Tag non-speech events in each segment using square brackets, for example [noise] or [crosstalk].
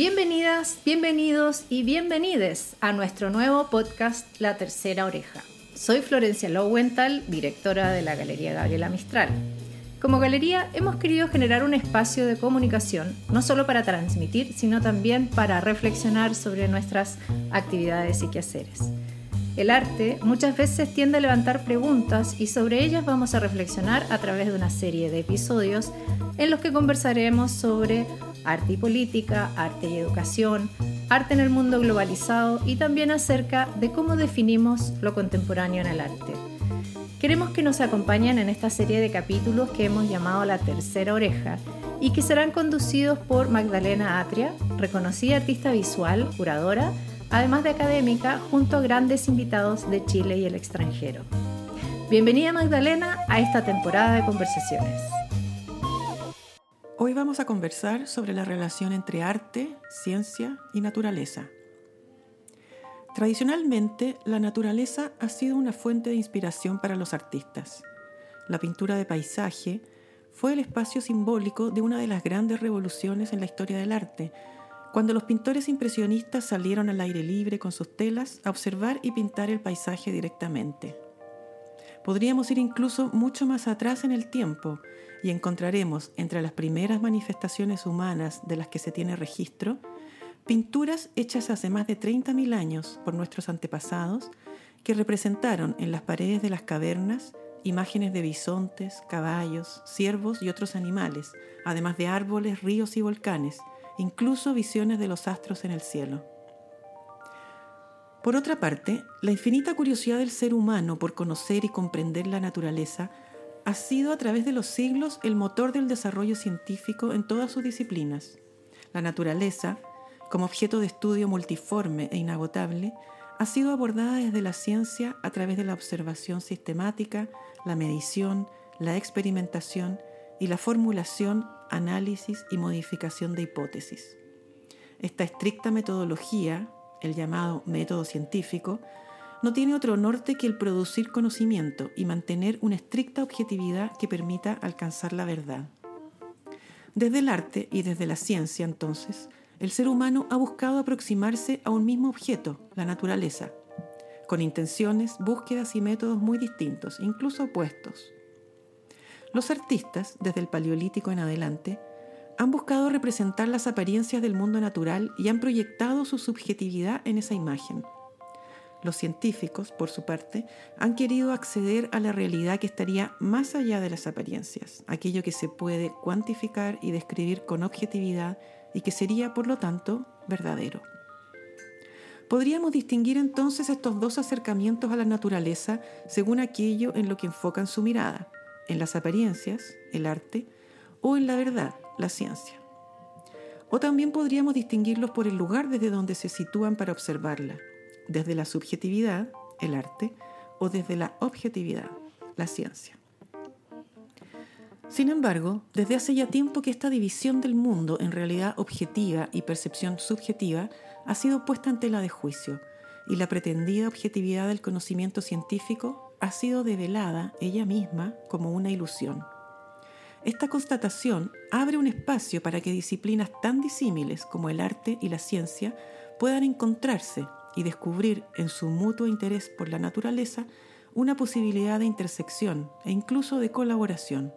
Bienvenidas, bienvenidos y bienvenides a nuestro nuevo podcast La Tercera Oreja. Soy Florencia Lowenthal, directora de la Galería Gabriela Mistral. Como galería hemos querido generar un espacio de comunicación, no solo para transmitir, sino también para reflexionar sobre nuestras actividades y quehaceres. El arte muchas veces tiende a levantar preguntas y sobre ellas vamos a reflexionar a través de una serie de episodios en los que conversaremos sobre arte y política, arte y educación, arte en el mundo globalizado y también acerca de cómo definimos lo contemporáneo en el arte. Queremos que nos acompañen en esta serie de capítulos que hemos llamado La Tercera Oreja y que serán conducidos por Magdalena Atria, reconocida artista visual, curadora, además de académica, junto a grandes invitados de Chile y el extranjero. Bienvenida Magdalena a esta temporada de conversaciones. Hoy vamos a conversar sobre la relación entre arte, ciencia y naturaleza. Tradicionalmente, la naturaleza ha sido una fuente de inspiración para los artistas. La pintura de paisaje fue el espacio simbólico de una de las grandes revoluciones en la historia del arte, cuando los pintores impresionistas salieron al aire libre con sus telas a observar y pintar el paisaje directamente. Podríamos ir incluso mucho más atrás en el tiempo y encontraremos entre las primeras manifestaciones humanas de las que se tiene registro pinturas hechas hace más de 30.000 años por nuestros antepasados que representaron en las paredes de las cavernas imágenes de bisontes, caballos, ciervos y otros animales, además de árboles, ríos y volcanes, incluso visiones de los astros en el cielo. Por otra parte, la infinita curiosidad del ser humano por conocer y comprender la naturaleza ha sido a través de los siglos el motor del desarrollo científico en todas sus disciplinas. La naturaleza, como objeto de estudio multiforme e inagotable, ha sido abordada desde la ciencia a través de la observación sistemática, la medición, la experimentación y la formulación, análisis y modificación de hipótesis. Esta estricta metodología, el llamado método científico, no tiene otro norte que el producir conocimiento y mantener una estricta objetividad que permita alcanzar la verdad. Desde el arte y desde la ciencia, entonces, el ser humano ha buscado aproximarse a un mismo objeto, la naturaleza, con intenciones, búsquedas y métodos muy distintos, incluso opuestos. Los artistas, desde el Paleolítico en adelante, han buscado representar las apariencias del mundo natural y han proyectado su subjetividad en esa imagen. Los científicos, por su parte, han querido acceder a la realidad que estaría más allá de las apariencias, aquello que se puede cuantificar y describir con objetividad y que sería, por lo tanto, verdadero. Podríamos distinguir entonces estos dos acercamientos a la naturaleza según aquello en lo que enfocan su mirada, en las apariencias, el arte, o en la verdad, la ciencia. O también podríamos distinguirlos por el lugar desde donde se sitúan para observarla, desde la subjetividad, el arte, o desde la objetividad, la ciencia. Sin embargo, desde hace ya tiempo que esta división del mundo en realidad objetiva y percepción subjetiva ha sido puesta en tela de juicio, y la pretendida objetividad del conocimiento científico ha sido develada ella misma como una ilusión. Esta constatación abre un espacio para que disciplinas tan disímiles como el arte y la ciencia puedan encontrarse y descubrir en su mutuo interés por la naturaleza una posibilidad de intersección e incluso de colaboración.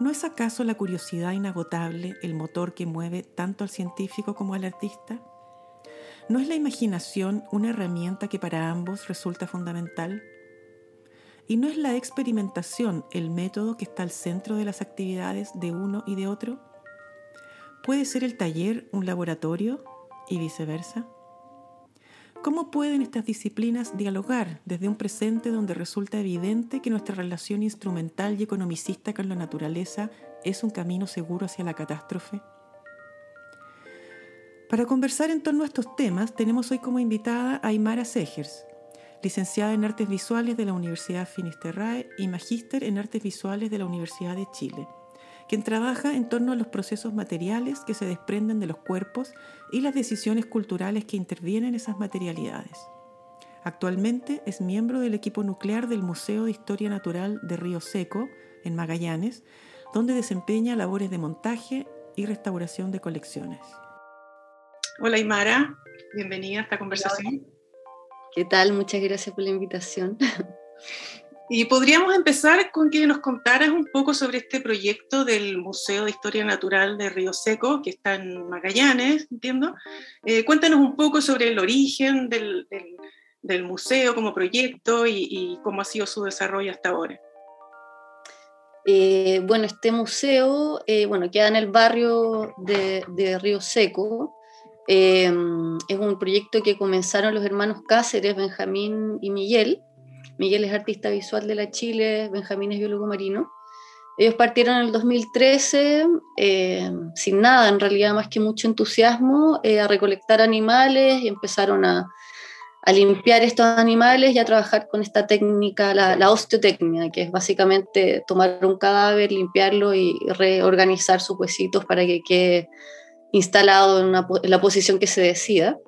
¿No es acaso la curiosidad inagotable el motor que mueve tanto al científico como al artista? ¿No es la imaginación una herramienta que para ambos resulta fundamental? ¿Y no es la experimentación el método que está al centro de las actividades de uno y de otro? ¿Puede ser el taller un laboratorio y viceversa? ¿Cómo pueden estas disciplinas dialogar desde un presente donde resulta evidente que nuestra relación instrumental y economicista con la naturaleza es un camino seguro hacia la catástrofe? Para conversar en torno a estos temas, tenemos hoy como invitada a Aymara Segers, licenciada en Artes Visuales de la Universidad Finisterrae y magíster en Artes Visuales de la Universidad de Chile quien trabaja en torno a los procesos materiales que se desprenden de los cuerpos y las decisiones culturales que intervienen en esas materialidades. Actualmente es miembro del equipo nuclear del Museo de Historia Natural de Río Seco, en Magallanes, donde desempeña labores de montaje y restauración de colecciones. Hola Imara, bienvenida a esta conversación. ¿Qué tal? Muchas gracias por la invitación. Y podríamos empezar con que nos contaras un poco sobre este proyecto del Museo de Historia Natural de Río Seco, que está en Magallanes, entiendo. Eh, cuéntanos un poco sobre el origen del, museo como proyecto y, cómo ha sido su desarrollo hasta ahora. Eh, bueno, este museo eh, bueno, queda en el barrio de, de Río Seco. es un proyecto que comenzaron los hermanos Cáceres, Benjamín y Miguel Miguel es artista visual de la Chile, Benjamín es biólogo marino. Ellos partieron en el 2013 eh, sin nada, en realidad más que mucho entusiasmo, eh, a recolectar animales y empezaron a, a, limpiar estos animales y a trabajar con esta técnica, la, la que es básicamente tomar un cadáver, limpiarlo y reorganizar sus huesitos para que quede instalado en, la posición que se decida.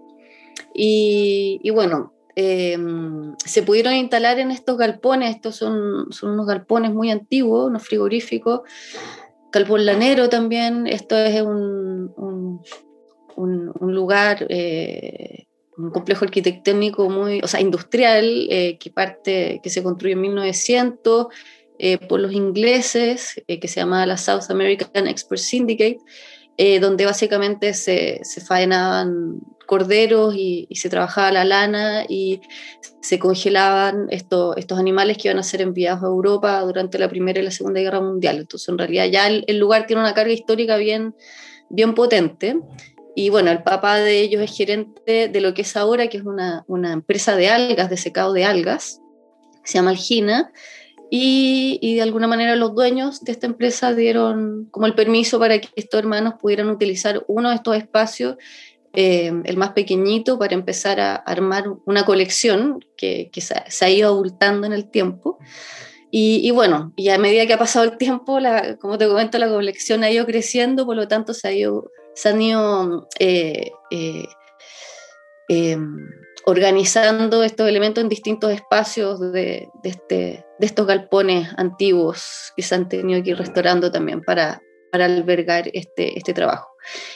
Y bueno, Em, se pudieron instalar en estos galpones, estos son, son unos galpones muy antiguos, unos frigoríficos, galpón lanero también, esto es un, un, lugar, eh, un complejo arquitectónico muy, o sea, industrial, eh, que parte, que se construyó en 1900 eh, por los ingleses, que se llama la South American Export Syndicate, donde básicamente se, se faenaban corderos y, se trabajaba la lana y se congelaban estos, estos animales que iban a ser enviados a Europa durante la Primera y la Segunda Guerra Mundial. Entonces, en realidad ya el, lugar tiene una carga histórica bien, bien potente. Y bueno, el papá de ellos es gerente de lo que es ahora, que es una, una empresa de algas, de secado de algas, se llama Algina, y, de alguna manera los dueños de esta empresa dieron como el permiso para que estos hermanos pudieran utilizar uno de estos espacios eh, el más pequeñito, para empezar a armar una colección que, se, ha ido abultando en el tiempo. Y, bueno, y a medida que ha pasado el tiempo, la, como te comento, la colección ha ido creciendo, por lo tanto se, ha ido, se han ido eh, eh, organizando estos elementos en distintos espacios de, este, de estos galpones antiguos que se han tenido que ir restaurando también para, para albergar este, este trabajo.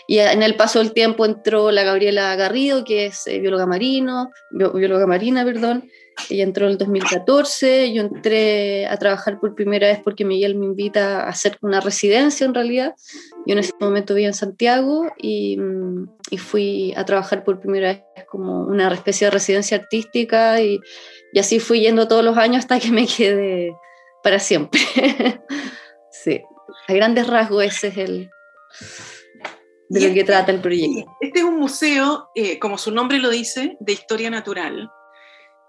Y en el paso del tiempo entró la Gabriela Garrido, que es eh, bióloga marino, bióloga marina, perdón. Ella entró en el 2014, yo entré a trabajar por primera vez porque Miguel me invita a hacer una residencia en realidad. Yo en ese momento vivía en Santiago y, mm, y fui a trabajar por primera vez como una especie de residencia artística y, y así fui yendo todos los años hasta que me quedé para siempre. [laughs] sí, a grandes rasgos ese es el, de lo que este trata el proyecto. Este es un museo, eh, como su nombre lo dice, de historia natural,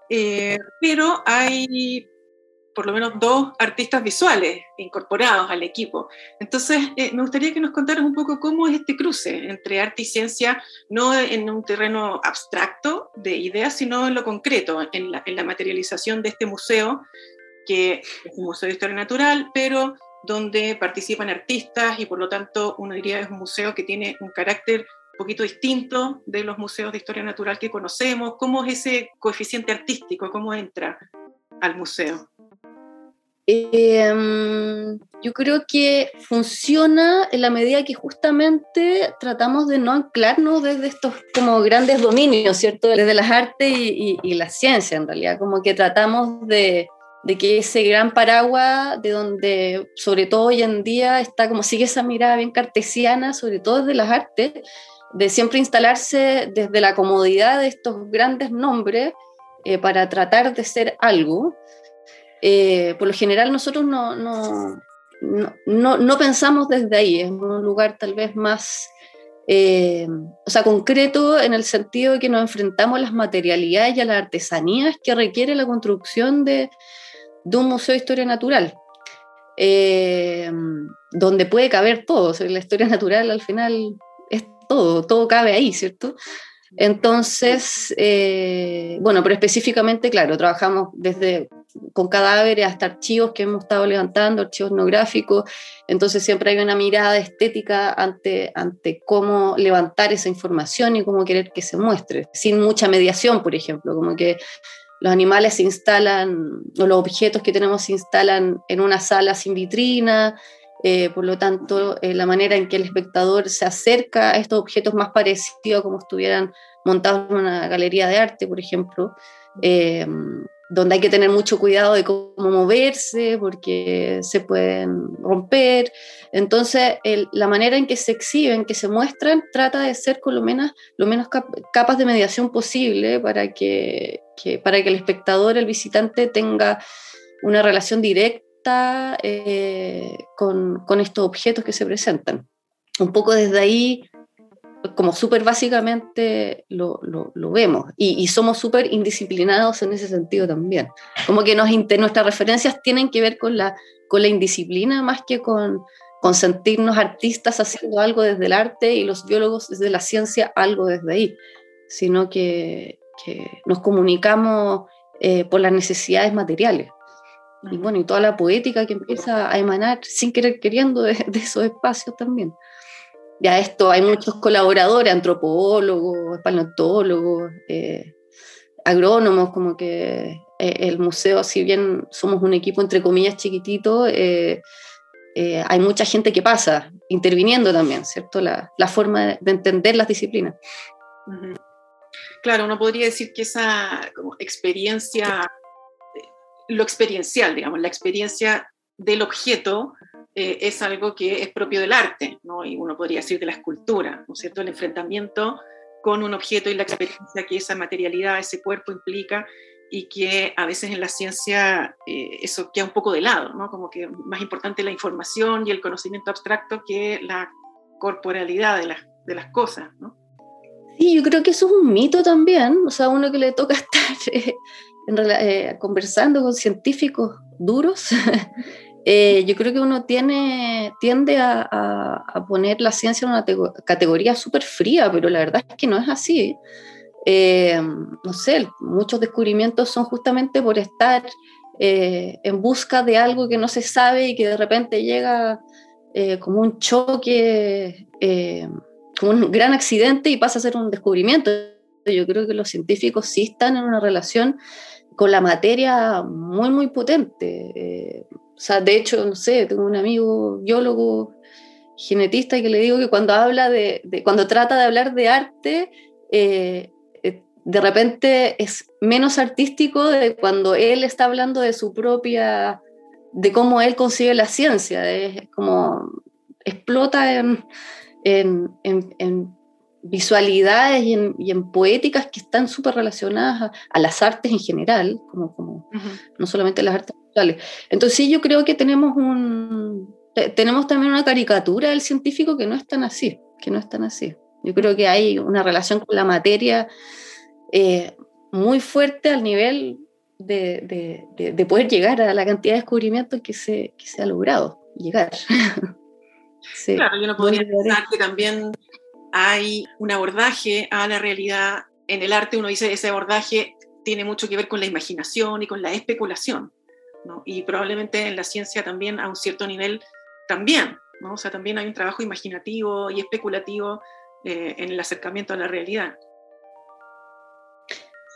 eh, pero hay por lo menos dos artistas visuales incorporados al equipo. Entonces, eh, me gustaría que nos contaras un poco cómo es este cruce entre arte y ciencia, no en un terreno abstracto de ideas, sino en lo concreto, en la, en la materialización de este museo, que es un museo de historia natural, pero donde participan artistas y por lo tanto uno diría es un museo que tiene un carácter un poquito distinto de los museos de historia natural que conocemos. ¿Cómo es ese coeficiente artístico? ¿Cómo entra al museo? Em, yo creo que funciona en la medida que justamente tratamos de no anclarnos desde estos como grandes dominios, ¿cierto? Desde las artes y, y la ciencia en realidad, como que tratamos de, de que ese gran paraguas, de donde sobre todo hoy en día está como sigue esa mirada bien cartesiana, sobre todo desde las artes, de siempre instalarse desde la comodidad de estos grandes nombres eh, para tratar de ser algo. Eh, por lo general nosotros no, no, no, no, pensamos desde ahí, es un lugar tal vez más... Eh, o sea, concreto en el sentido de que nos enfrentamos a las materialidades y a las artesanías que requiere la construcción de, de un museo de historia natural, eh, donde puede caber todo. la historia natural al final es todo, todo cabe ahí, ¿cierto? Entonces, eh, bueno, pero específicamente, claro, trabajamos desde con cadáveres hasta archivos que hemos estado levantando, archivos etnográficos, entonces siempre hay una mirada estética ante, ante cómo levantar esa información y cómo querer que se muestre, sin mucha mediación, por ejemplo, como que los animales se instalan, o los objetos que tenemos se instalan en una sala sin vitrina, eh, por lo tanto, eh, la manera en que el espectador se acerca a estos objetos más parecidos como estuvieran montados en una galería de arte, por ejemplo, eh, donde hay que tener mucho cuidado de cómo moverse porque se pueden romper. Entonces, la manera en que se exhiben, que se muestran, trata de ser con lo menos, lo menos capas de mediación posible para que, para que el espectador, el visitante, tenga una relación directa eh, con, con, estos objetos que se presentan. Un poco desde ahí, como súper básicamente lo, lo, lo, vemos y, y somos súper indisciplinados en ese sentido también. Como que nos, nuestras referencias tienen que ver con la, con la indisciplina más que con, con sentirnos artistas haciendo algo desde el arte y los biólogos desde la ciencia algo desde ahí, sino que, que nos comunicamos eh, por las necesidades materiales y bueno, y toda la poética que empieza a emanar sin querer queriendo de, esos espacios también. Ya esto, hay muchos colaboradores, antropólogos, paleontólogos, eh, agrónomos, como que eh, el museo, si bien somos un equipo entre comillas chiquitito, eh, hay mucha gente que pasa interviniendo también, ¿cierto? La, la forma de entender las disciplinas. Claro, uno podría decir que esa como, experiencia lo experiencial, digamos, la experiencia del objeto eh, es algo que es propio del arte, ¿no? y uno podría decir de la escultura, ¿no es cierto? El enfrentamiento con un objeto y la experiencia que esa materialidad, ese cuerpo implica y que a veces en la ciencia eh, eso queda un poco de lado, ¿no? Como que más importante la información y el conocimiento abstracto que la corporalidad de las, de las cosas, ¿no? Sí, yo creo que eso es un mito también, o sea, uno que le toca [laughs] estar eh, eh, conversando con científicos duros, eh, yo creo que uno tiene, tiende a, poner la ciencia en una categoría súper fría, pero la verdad es que no es así. Eh, no sé, muchos descubrimientos son justamente por estar en busca de algo que no se sabe y que de repente llega como un choque, como un gran accidente y pasa a ser un descubrimiento. Yo creo que los científicos sí están en una relación con la materia muy, muy potente. Eh, o sea, de hecho, no sé, tengo un amigo biólogo, genetista, que le digo que cuando habla de, cuando trata de hablar de arte, eh, eh, de repente es menos artístico de cuando él está hablando de su propia, de cómo él concibe la ciencia, es como explota en, en, en visualidades y en, poéticas que están súper relacionadas a, las artes en general, como, como no solamente las artes visuales. Entonces sí, yo creo que tenemos, un, tenemos también una caricatura del científico que no es tan así, que no es tan así. Yo creo que hay una relación con la materia eh, muy fuerte al nivel de, de, poder llegar a la cantidad de descubrimientos que se, que se ha logrado llegar. [laughs] claro, yo no podría pensar que también hay un abordaje a la realidad. En el arte uno dice ese abordaje tiene mucho que ver con la imaginación y con la especulación, ¿no? Y probablemente en la ciencia también a un cierto nivel también, ¿no? O sea, también hay un trabajo imaginativo y especulativo eh, en el acercamiento a la realidad.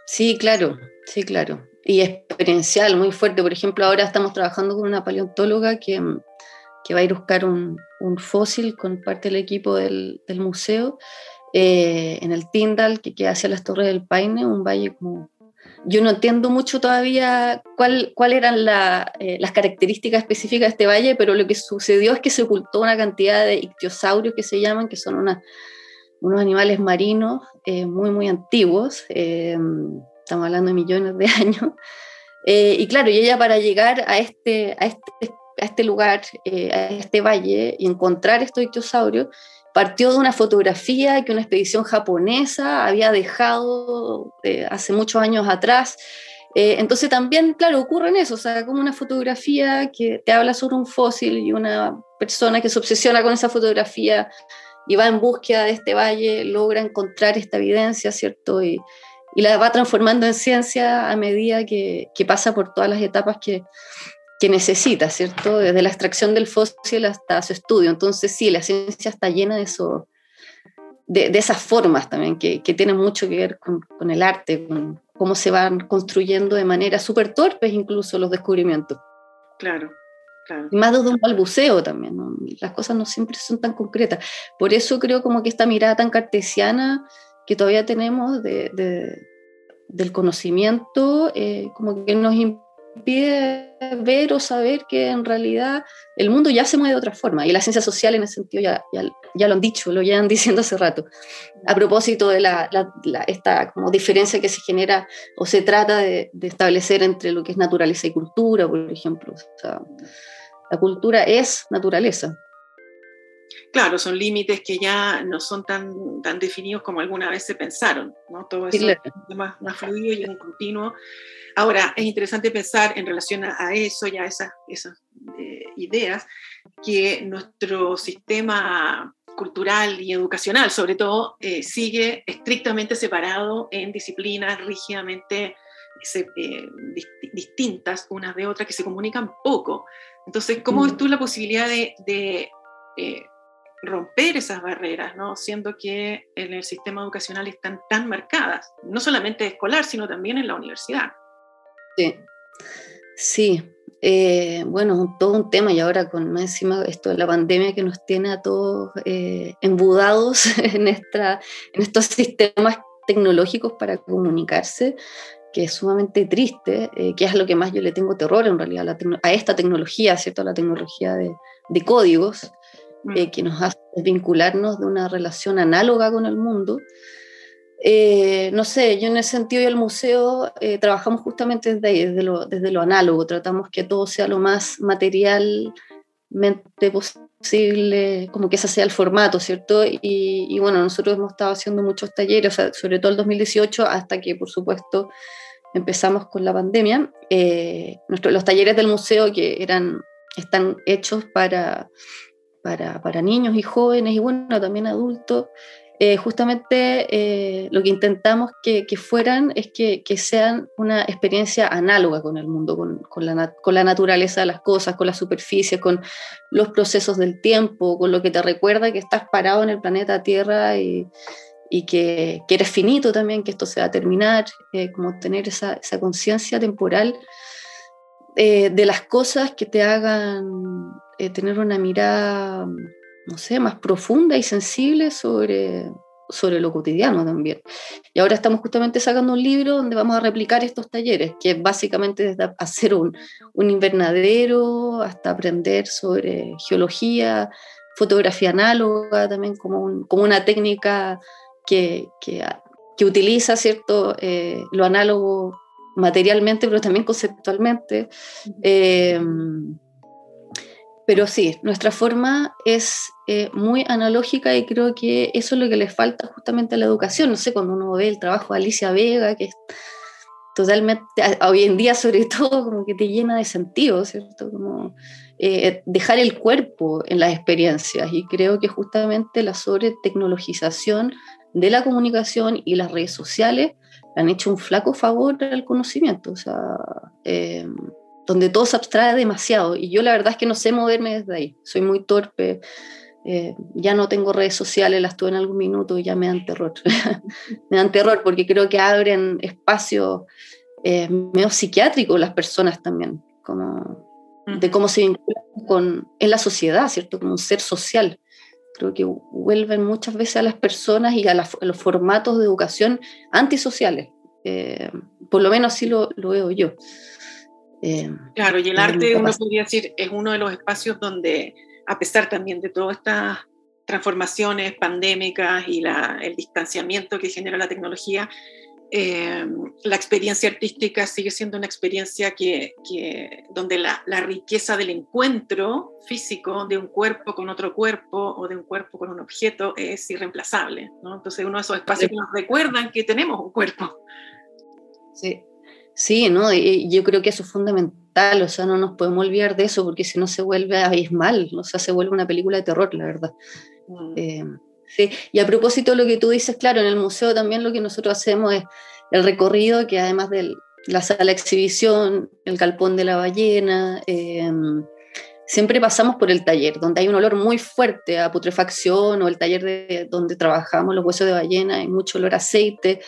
Sí, claro, sí, claro. Y experiencial, muy fuerte. Por ejemplo, ahora estamos trabajando con una paleontóloga que que va a ir a buscar un, un fósil con parte del equipo del, del museo eh, en el Tyndall, que queda hacia las Torres del Paine, un valle como... Yo no entiendo mucho todavía cuáles cuál eran eh, las características específicas de este valle, pero lo que sucedió es que se ocultó una cantidad de ictiosaurios que se llaman, que son unos animales marinos eh, muy, muy antiguos, estamos hablando de millones de [laughs] años, y claro, ella para llegar a este, a este a este lugar, eh, a este valle, y encontrar estos ictiosaurios, partió de una fotografía que una expedición japonesa había dejado eh, hace muchos años atrás. Eh, entonces también, claro, ocurre en eso, o sea, como una fotografía que te habla sobre un fósil y una persona que se obsesiona con esa fotografía y va en búsqueda de este valle, logra encontrar esta evidencia, ¿cierto? Y, y la va transformando en ciencia a medida que, que pasa por todas las etapas que, que necesita, ¿cierto? Desde la extracción del fósil hasta su estudio. Entonces, sí, la ciencia está llena de eso, de, esas formas también, que, que, tienen mucho que ver con, con, el arte, con cómo se van construyendo de manera súper torpes incluso los descubrimientos. Claro. Y más desde un balbuceo también, las cosas no siempre son tan concretas. Por eso creo como que esta mirada tan cartesiana que todavía tenemos de, del conocimiento, eh, como que nos impide ver o saber que en realidad el mundo ya se mueve de otra forma. Y la ciencia social en ese sentido ya, ya, lo han dicho, lo llevan [laughs] diciendo hace rato. A propósito de la, esta como diferencia que se genera o se trata de, establecer entre lo que es naturaleza y cultura, por ejemplo. la cultura es naturaleza. Claro, son límites que ya no son tan, tan definidos como alguna vez se pensaron, ¿no? Todo eso es más, más fluido y un continuo. Ahora, es interesante pensar en relación a, eso y a esas, esas eh, ideas, que nuestro sistema cultural y educacional, sobre todo, eh, sigue estrictamente separado en disciplinas rígidamente eh, distintas unas de otras que se comunican poco. Entonces, ¿cómo ves mm. tú la posibilidad de, de romper esas barreras, ¿no? siendo que en el sistema educacional están tan marcadas, no solamente escolar, sino también en la universidad. Sí, sí. Eh, bueno, todo un tema y ahora con más encima esto de la pandemia que nos tiene a todos eh, embudados [laughs] en, esta, en estos sistemas tecnológicos para comunicarse, que es sumamente triste, eh, que es lo que más yo le tengo terror en realidad a, esta tecnología, ¿cierto? A la tecnología de, de códigos, eh, mm. que nos hace vincularnos de una relación análoga con el mundo. Eh, no sé, yo en ese sentido y el museo eh, trabajamos justamente desde ahí, desde lo, desde lo análogo, tratamos que todo sea lo más materialmente posible, como que ese sea el formato, ¿cierto? Y, y bueno, nosotros hemos estado haciendo muchos talleres, sobre todo el 2018, hasta que por supuesto empezamos con la pandemia. Nuestro, los talleres del museo que eran, están hechos para para, para niños y jóvenes y bueno, también adultos, eh, justamente eh, lo que intentamos que, que fueran es que, que, sean una experiencia análoga con el mundo, con, con, la, con, la, naturaleza de las cosas, con la superficie, con los procesos del tiempo, con lo que te recuerda que estás parado en el planeta Tierra y, y que, que, eres finito también, que esto se va a terminar, eh, como tener esa, esa conciencia temporal de las cosas que te hagan eh, tener una mirada, no sé, más profunda y sensible sobre, sobre lo cotidiano también. Y ahora estamos justamente sacando un libro donde vamos a replicar estos talleres, que es básicamente desde hacer un, un invernadero hasta aprender sobre geología, fotografía análoga, también como, como una técnica que, que, que utiliza ¿cierto? Eh, lo análogo materialmente, pero también conceptualmente. Pero sí, nuestra forma es eh, muy analógica y creo que eso es lo que le falta justamente a la educación. No sé, cuando uno ve el trabajo de Alicia Vega, que es totalmente, hoy en día sobre [laughs] todo, como que te llena de sentido, ¿cierto? Como eh, dejar el cuerpo en las experiencias. Y creo que justamente la sobretecnologización de la comunicación y las redes sociales han hecho un flaco favor al conocimiento. O sea, eh, donde todo se abstrae demasiado. Y yo la verdad es que no sé moverme desde ahí. Soy muy torpe. Eh, ya no tengo redes sociales, las tuve en algún minuto y ya me dan terror. [laughs] me dan terror porque creo que abren espacios eh, medio psiquiátricos las personas también, como de cómo se vinculan con, en la sociedad, ¿cierto? Como un ser social. Creo que vuelven muchas veces a las personas y a, los formatos de educación antisociales. Eh, por lo menos así lo, lo veo yo. Eh, claro, y el arte, uno podría decir, es uno de los espacios donde, a pesar también de todas estas transformaciones pandémicas y el distanciamiento que genera la tecnología, eh, la experiencia artística sigue siendo una experiencia que, donde la, riqueza del encuentro físico de un cuerpo con otro cuerpo o de un cuerpo con un objeto es irreemplazable. ¿no? Entonces, uno de esos espacios que nos recuerdan que tenemos un cuerpo. Sí, Sí, ¿no? Yo creo que eso es fundamental, o sea, no nos podemos olvidar de eso, porque si no se vuelve abismal, o sea, se vuelve una película de terror, la verdad. Mm. Eh, sí, y a propósito de lo que tú dices, claro, en el museo también lo que nosotros hacemos es el recorrido, que además de la sala de exhibición, el galpón de la ballena, eh, siempre pasamos por el taller, donde hay un olor muy fuerte a putrefacción, o el taller de, donde trabajamos los huesos de ballena, hay mucho olor a aceite,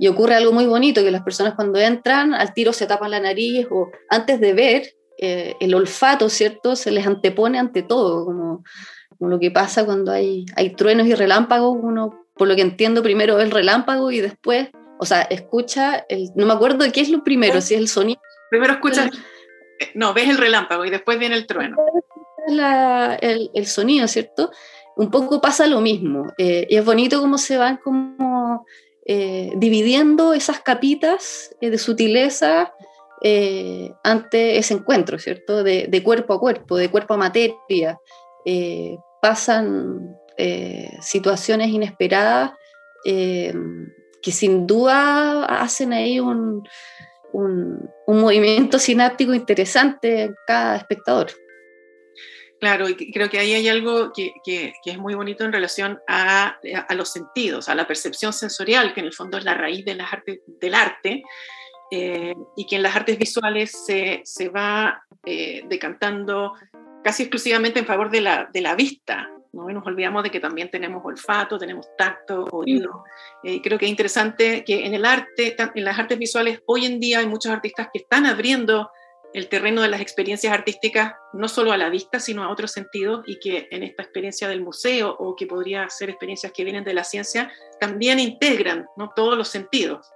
y ocurre algo muy bonito, que las personas cuando entran al tiro se tapan la nariz o antes de ver, eh, el olfato, ¿cierto? Se les antepone ante todo, como, lo que pasa cuando hay, hay truenos y relámpagos, uno, por lo que entiendo, primero ve el relámpago y después, o sea, escucha, el, no me acuerdo de qué es lo primero, si es el sonido. Primero escuchas, eh, no, ves el relámpago y después viene el trueno. el, el, sonido, ¿cierto? Un poco pasa lo mismo. y es bonito cómo se van como eh, dividiendo esas capitas eh, de sutileza eh, ante ese encuentro, ¿cierto? De, cuerpo a cuerpo, de cuerpo a materia. pasan situaciones inesperadas que sin duda hacen ahí un, un, un movimiento sináptico interesante en cada espectador. Claro, y creo que ahí hay algo que, es muy bonito en relación a, los sentidos, a la percepción sensorial, que en el fondo es la raíz de las artes, del arte, eh, y que en las artes visuales se, va eh, decantando casi exclusivamente en favor de la, de la vista. ¿no? nos olvidamos de que también tenemos olfato, tenemos tacto, oído. Eh, creo que es interesante que en el arte, en las artes visuales, hoy en día hay muchos artistas que están abriendo el terreno de las experiencias artísticas no solo a la vista, sino a otros sentidos y que en esta experiencia del museo o que podría ser experiencias que vienen de la ciencia, también integran ¿no? todos los sentidos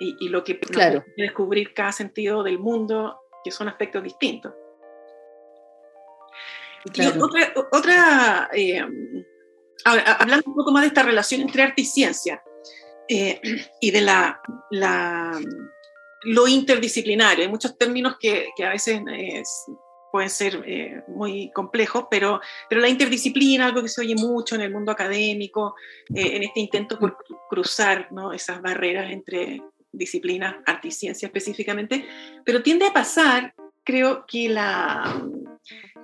y, lo que claro. descubrir cada sentido del mundo, que son aspectos distintos. Y otra, otra eh, hablando un poco más de esta relación entre arte y ciencia eh, y de la, la lo interdisciplinario. Hay muchos términos que, a veces eh, pueden ser eh, muy complejos, pero, pero la interdisciplina, algo que se oye mucho en el mundo académico, eh, en este intento por cruzar esas barreras entre disciplinas, arte y ciencia específicamente, pero tiende a pasar, creo que, la,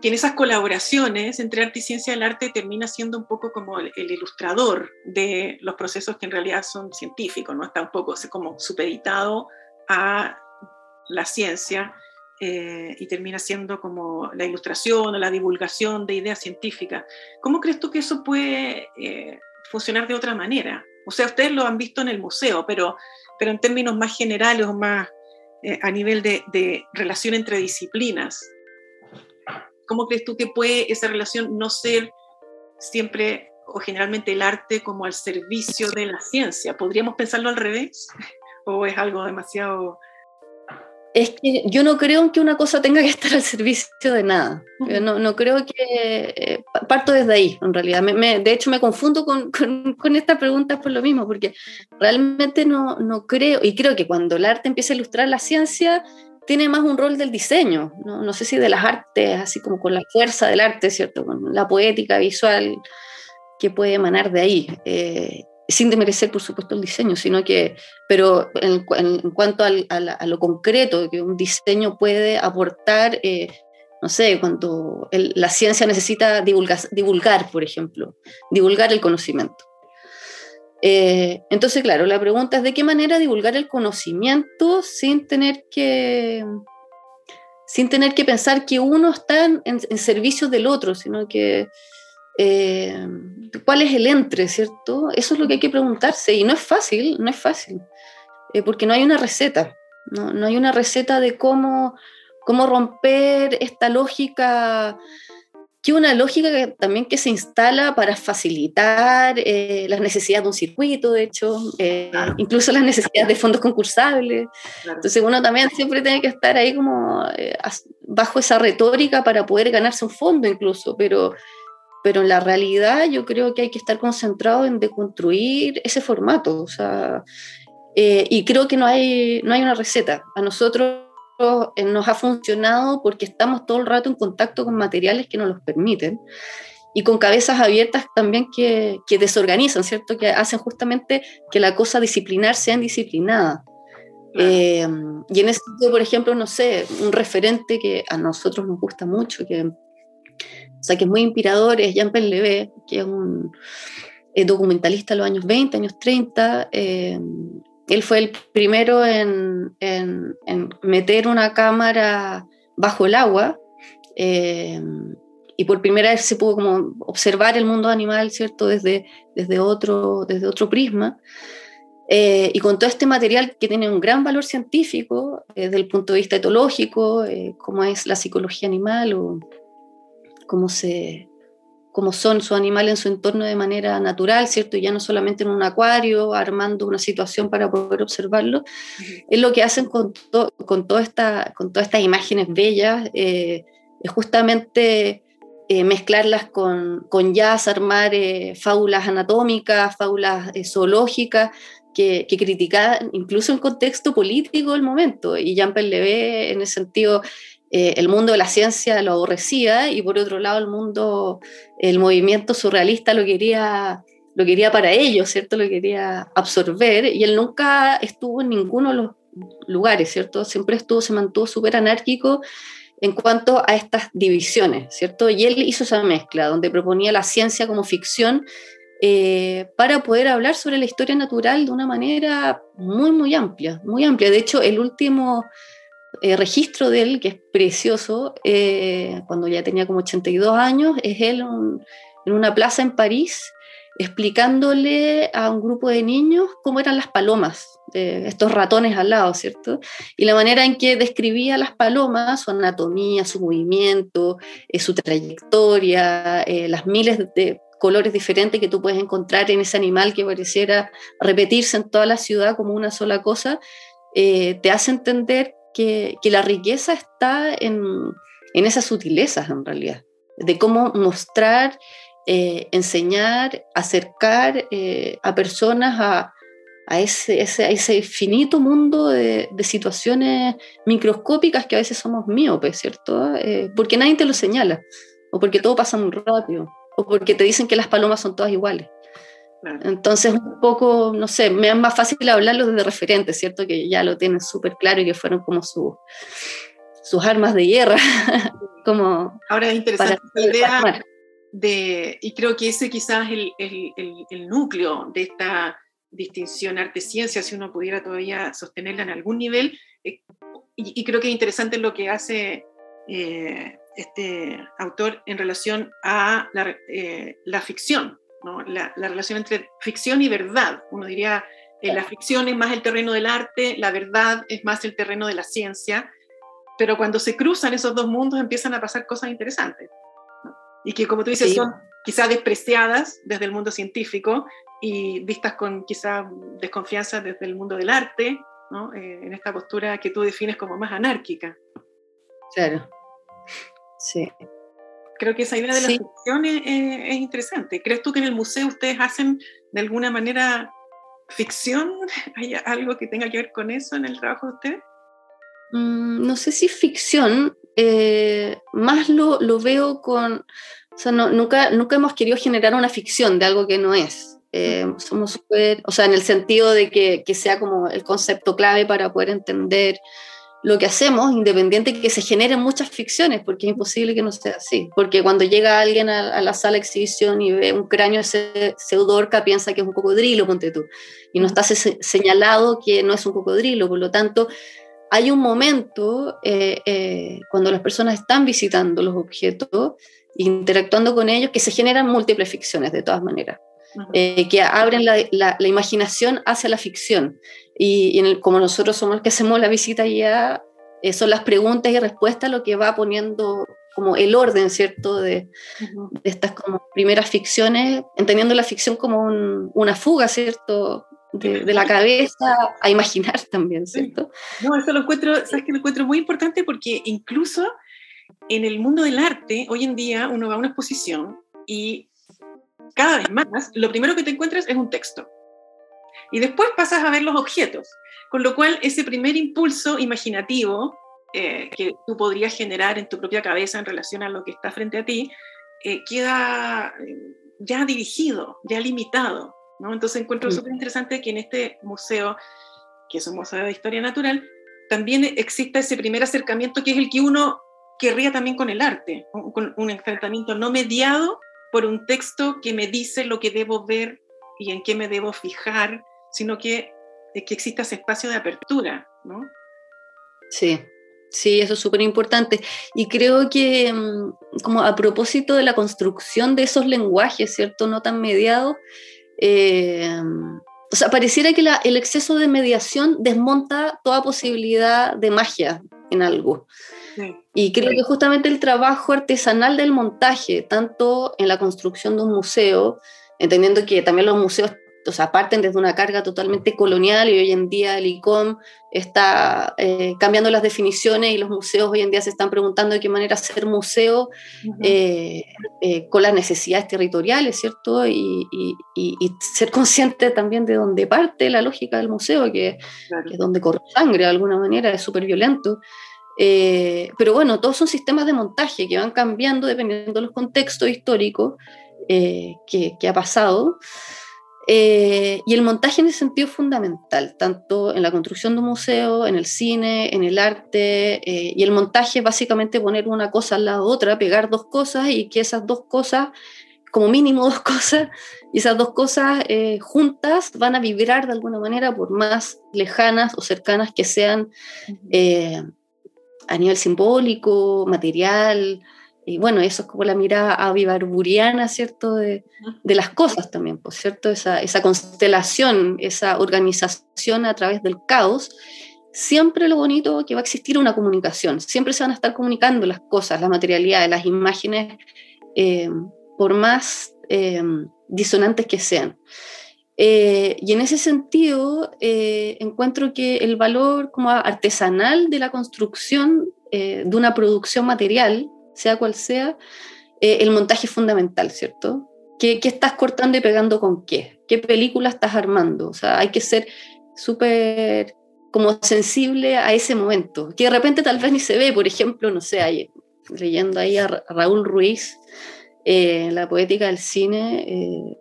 que en esas colaboraciones entre arte y ciencia el arte termina siendo un poco como el, ilustrador de los procesos que en realidad son científicos, ¿no? Está un poco como supeditado a la ciencia eh, y termina siendo como la ilustración o la divulgación de ideas científicas. ¿Cómo crees tú que eso puede eh, funcionar de otra manera? O sea, ustedes lo han visto en el museo, pero, pero en términos más generales o más eh, a nivel de, de, relación entre disciplinas. ¿Cómo crees tú que puede esa relación no ser siempre o generalmente el arte como al servicio de la ciencia? ¿Podríamos pensarlo al revés? O es algo demasiado... Es que yo no creo que una cosa tenga que estar al servicio de nada. no, no, creo que... Eh, parto desde ahí, en realidad. Me, de hecho, me confundo con, [laughs] con, con, estas preguntas por lo mismo, porque realmente no, no creo, y creo que cuando el arte empieza a ilustrar la ciencia, tiene más un rol del diseño, ¿no? no sé si de las artes, así como con la fuerza del arte, ¿cierto? Con la poética visual que puede emanar de ahí. Eh, sin demerecer, por supuesto, el diseño, sino que, pero en, cuanto a, lo concreto que un diseño puede aportar, eh, no sé, cuando la ciencia necesita divulgar, divulgar, por ejemplo, divulgar el conocimiento. Eh, entonces, claro, la pregunta es de qué manera divulgar el conocimiento sin tener que, sin tener que pensar que uno está en, en servicio del otro, sino que eh, cuál es el entre, ¿cierto? Eso es lo que hay que preguntarse y no es fácil, no es fácil, eh, porque no hay una receta, no, hay una receta de cómo, cómo romper esta lógica, que una lógica que, también que se instala para facilitar eh, las necesidades de un circuito, de hecho, incluso las necesidades de fondos concursables. Entonces uno también siempre tiene que estar ahí como bajo esa retórica para poder ganarse un fondo incluso, pero pero en la realidad yo creo que hay que estar concentrado en deconstruir ese formato, o sea, eh, y creo que no hay, no hay una receta. A nosotros eh, nos ha funcionado porque estamos todo el rato en contacto con materiales que nos los permiten y con cabezas abiertas también que, que desorganizan, ¿cierto? Que hacen justamente que la cosa disciplinar sea indisciplinada. Eh, y en ese sentido, por ejemplo, no sé, un referente que a nosotros nos gusta mucho, que o sea, que es muy inspirador, es Jean Penlevé, que es un eh, documentalista de los años 20, años 30. Eh, él fue el primero en, en, meter una cámara bajo el agua eh, y por primera vez se pudo como observar el mundo animal, ¿cierto? Desde, desde, otro, desde otro prisma. Eh, y con todo este material que tiene un gran valor científico eh, desde el punto de vista etológico, eh, como es la psicología animal o cómo, se, cómo son sus animales en su entorno de manera natural, ¿cierto? Y ya no solamente en un acuario, armando una situación para poder observarlo, es lo que hacen con, con, toda esta, con todas estas imágenes bellas, es justamente mezclarlas con, con jazz, armar fábulas anatómicas, fábulas zoológicas, que, que criticaba incluso el contexto político del momento. Y Jean-Pierre Levé, en ese sentido, eh, el mundo de la ciencia lo aborrecía y por otro lado el mundo, el movimiento surrealista lo quería, lo quería para ellos, ¿cierto? Lo quería absorber y él nunca estuvo en ninguno de los lugares, ¿cierto? Siempre estuvo, se mantuvo súper anárquico en cuanto a estas divisiones, ¿cierto? Y él hizo esa mezcla donde proponía la ciencia como ficción eh, para poder hablar sobre la historia natural de una manera muy, muy amplia, muy amplia. De hecho, el último eh, registro de él, que es precioso, eh, cuando ya tenía como 82 años, es él en una plaza en París explicándole a un grupo de niños cómo eran las palomas, estos ratones al lado, ¿cierto? Y la manera en que describía las palomas, su anatomía, su movimiento, su trayectoria, las miles de colores diferentes que tú puedes encontrar en ese animal que pareciera repetirse en toda la ciudad como una sola cosa, eh, te hace entender que, la riqueza está en, en, esas sutilezas en realidad, de cómo mostrar, eh, enseñar, acercar eh, a personas a, a ese, ese, ese, finito mundo de, de, situaciones microscópicas que a veces somos miopes, ¿cierto? porque nadie te lo señala o porque todo pasa muy rápido o porque te dicen que las palomas son todas iguales. Entonces, un poco, no sé, me es más fácil hablarlo desde referentes, ¿cierto? Que ya lo tienen súper claro y que fueron como su, sus armas de guerra. [laughs] como Ahora es interesante la idea de, y creo que ese quizás es el, el, el, núcleo de esta distinción arte-ciencia, si uno pudiera todavía sostenerla en algún nivel. Eh, y, y, creo que es interesante lo que hace eh, este autor en relación a la, eh, ficción, la, relación entre ficción y verdad. Uno diría, eh, la ficción es más el terreno del arte, la verdad es más el terreno de la ciencia, pero cuando se cruzan esos dos mundos empiezan a pasar cosas interesantes. Y que, como tú dices, son quizás despreciadas desde el mundo científico y vistas con quizá desconfianza desde el mundo del arte, eh, en esta postura que tú defines como más anárquica. Claro. Sí. Creo que esa idea de la ficción es, interesante. ¿Crees tú que en el museo ustedes hacen de alguna manera ficción? [laughs] ¿Hay algo que tenga que ver con eso en el trabajo de ustedes? Mm, no sé si ficción, eh, más lo, lo, veo con... O sea, nunca, nunca hemos querido generar una ficción de algo que no es. Eh, somos super, o sea, en el sentido de que, que, sea como el concepto clave para poder entender lo que hacemos, independiente que se generen muchas ficciones, porque es imposible que no sea así. Porque cuando llega alguien a, la sala de exhibición y ve un cráneo de pseudorca, piensa que es un cocodrilo, ponte tú. Y no está señalado que no es un cocodrilo. Por lo tanto, hay un momento eh, eh, cuando las personas están visitando los objetos, interactuando con ellos, que se generan múltiples ficciones de todas maneras. Eh, que abren la, la, imaginación hacia la ficción. Y, y como nosotros somos los que hacemos la visita ya, eh, son las preguntas y respuestas lo que va poniendo como el orden, ¿cierto? De, de estas como primeras ficciones, entendiendo la ficción como un, una fuga, ¿cierto? De, de, la cabeza a imaginar también, ¿cierto? No, eso lo encuentro, sabes que lo encuentro muy importante porque incluso en el mundo del arte, hoy en día uno va a una exposición y cada vez más, lo primero que te encuentras es un texto. Y después pasas a ver los objetos. Con lo cual, ese primer impulso imaginativo eh, que tú podrías generar en tu propia cabeza en relación a lo que está frente a ti, eh, queda eh, ya dirigido, ya limitado. ¿no? Entonces encuentro súper interesante que en este museo, que es un museo de historia natural, también exista ese primer acercamiento que es el que uno querría también con el arte, con un enfrentamiento no mediado por un texto que me dice lo que debo ver y en qué me debo fijar, sino que, que exista ese espacio de apertura, ¿no? Sí, sí, eso es súper importante. Y creo que, mm, como a propósito de la construcción de esos lenguajes, ¿cierto? No tan mediados, eh, o sea, pareciera que el exceso de mediación desmonta toda posibilidad de magia en algo. Y creo que justamente el trabajo artesanal del montaje, tanto en la construcción de un museo, entendiendo que también los museos o sea, parten desde una carga totalmente colonial y hoy en día el ICOM está eh, cambiando las definiciones y los museos hoy en día se están preguntando de qué manera ser museo eh, eh, con las necesidades territoriales, ¿cierto? Y, ser consciente también de dónde parte la lógica del museo, que, es donde corre sangre de alguna manera, es súper violento. Pero bueno, todos son sistemas de montaje que van cambiando dependiendo de los contextos históricos que, que ha pasado. Eh, y el montaje en ese sentido es fundamental, tanto en la construcción de un museo, en el cine, en el arte. Eh, y el montaje es básicamente poner una cosa al lado de otra, pegar dos cosas y que esas dos cosas, como mínimo [laughs] dos cosas, y esas dos cosas eh, juntas van a vibrar de alguna manera, por más lejanas o cercanas que sean a nivel simbólico, material, y bueno, eso es como la mirada avivarburiana, ¿cierto? De, de las cosas también, pues, ¿cierto? Esa, esa constelación, esa organización a través del caos. Siempre lo bonito que va a existir una comunicación, siempre se van a estar comunicando las cosas, la materialidad, las imágenes, eh, por más eh, disonantes que sean. Eh, y en ese sentido, encuentro que el valor como artesanal de la construcción de una producción material sea cual sea, eh, el montaje es fundamental, ¿cierto? ¿Qué, ¿Qué, estás cortando y pegando con qué? ¿Qué película estás armando? O sea, hay que ser súper como sensible a ese momento, que de repente tal vez ni se ve, por ejemplo, no sé, ahí, leyendo ahí a Raúl Ruiz, eh, la poética del cine, eh,